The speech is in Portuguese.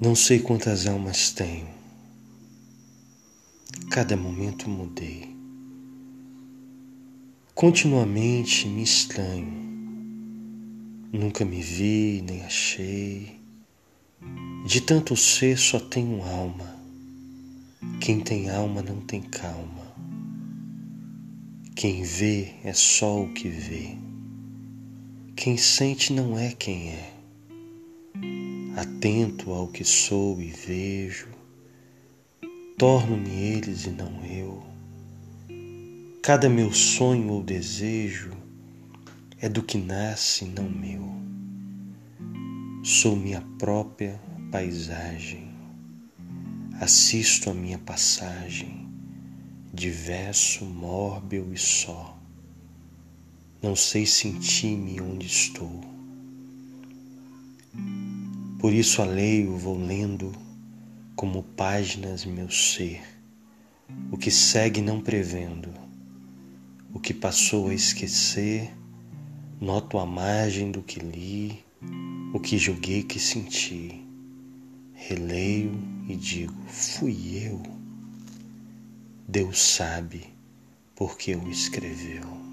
Não sei quantas almas tenho. Cada momento mudei. Continuamente me estranho. Nunca me vi nem achei. De tanto ser só tenho alma. Quem tem alma não tem calma. Quem vê é só o que vê. Quem sente não é quem é atento ao que sou e vejo, torno-me eles e não eu. Cada meu sonho ou desejo é do que nasce, não meu. Sou minha própria paisagem, assisto a minha passagem, diverso, móvel e só. Não sei sentir-me onde estou por isso a leio vou lendo como páginas meu ser, o que segue não prevendo, o que passou a esquecer, noto a margem do que li, o que julguei que senti, releio e digo: fui eu. Deus sabe porque o escreveu.